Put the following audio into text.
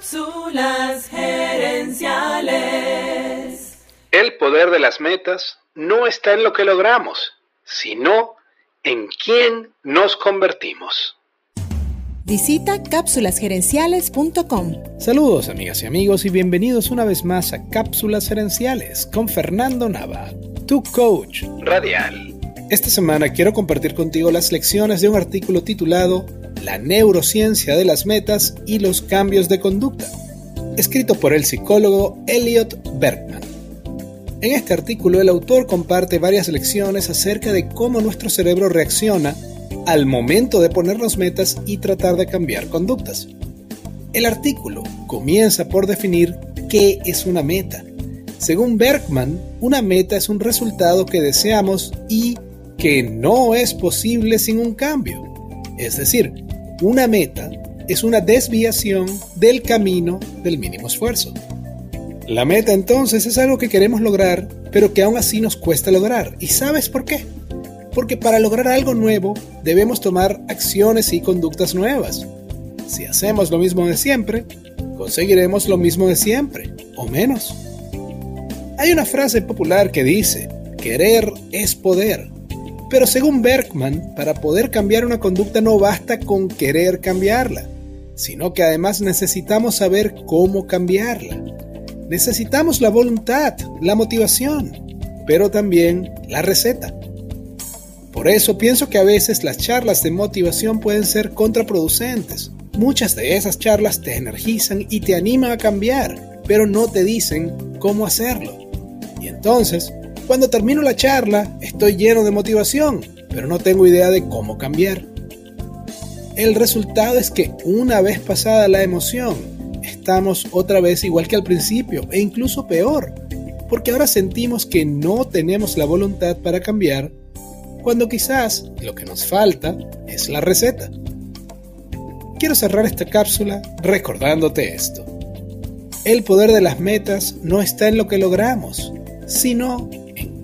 Cápsulas gerenciales. El poder de las metas no está en lo que logramos, sino en quién nos convertimos. Visita cápsulasgerenciales.com. Saludos amigas y amigos y bienvenidos una vez más a Cápsulas Gerenciales con Fernando Nava, tu coach radial. Esta semana quiero compartir contigo las lecciones de un artículo titulado La neurociencia de las metas y los cambios de conducta, escrito por el psicólogo Elliot Bergman. En este artículo el autor comparte varias lecciones acerca de cómo nuestro cerebro reacciona al momento de ponernos metas y tratar de cambiar conductas. El artículo comienza por definir qué es una meta. Según Bergman, una meta es un resultado que deseamos y que no es posible sin un cambio. Es decir, una meta es una desviación del camino del mínimo esfuerzo. La meta entonces es algo que queremos lograr, pero que aún así nos cuesta lograr. ¿Y sabes por qué? Porque para lograr algo nuevo debemos tomar acciones y conductas nuevas. Si hacemos lo mismo de siempre, conseguiremos lo mismo de siempre, o menos. Hay una frase popular que dice, querer es poder. Pero según Bergman, para poder cambiar una conducta no basta con querer cambiarla, sino que además necesitamos saber cómo cambiarla. Necesitamos la voluntad, la motivación, pero también la receta. Por eso pienso que a veces las charlas de motivación pueden ser contraproducentes. Muchas de esas charlas te energizan y te animan a cambiar, pero no te dicen cómo hacerlo. Y entonces cuando termino la charla, estoy lleno de motivación, pero no tengo idea de cómo cambiar. El resultado es que una vez pasada la emoción, estamos otra vez igual que al principio, e incluso peor, porque ahora sentimos que no tenemos la voluntad para cambiar, cuando quizás lo que nos falta es la receta. Quiero cerrar esta cápsula recordándote esto. El poder de las metas no está en lo que logramos, sino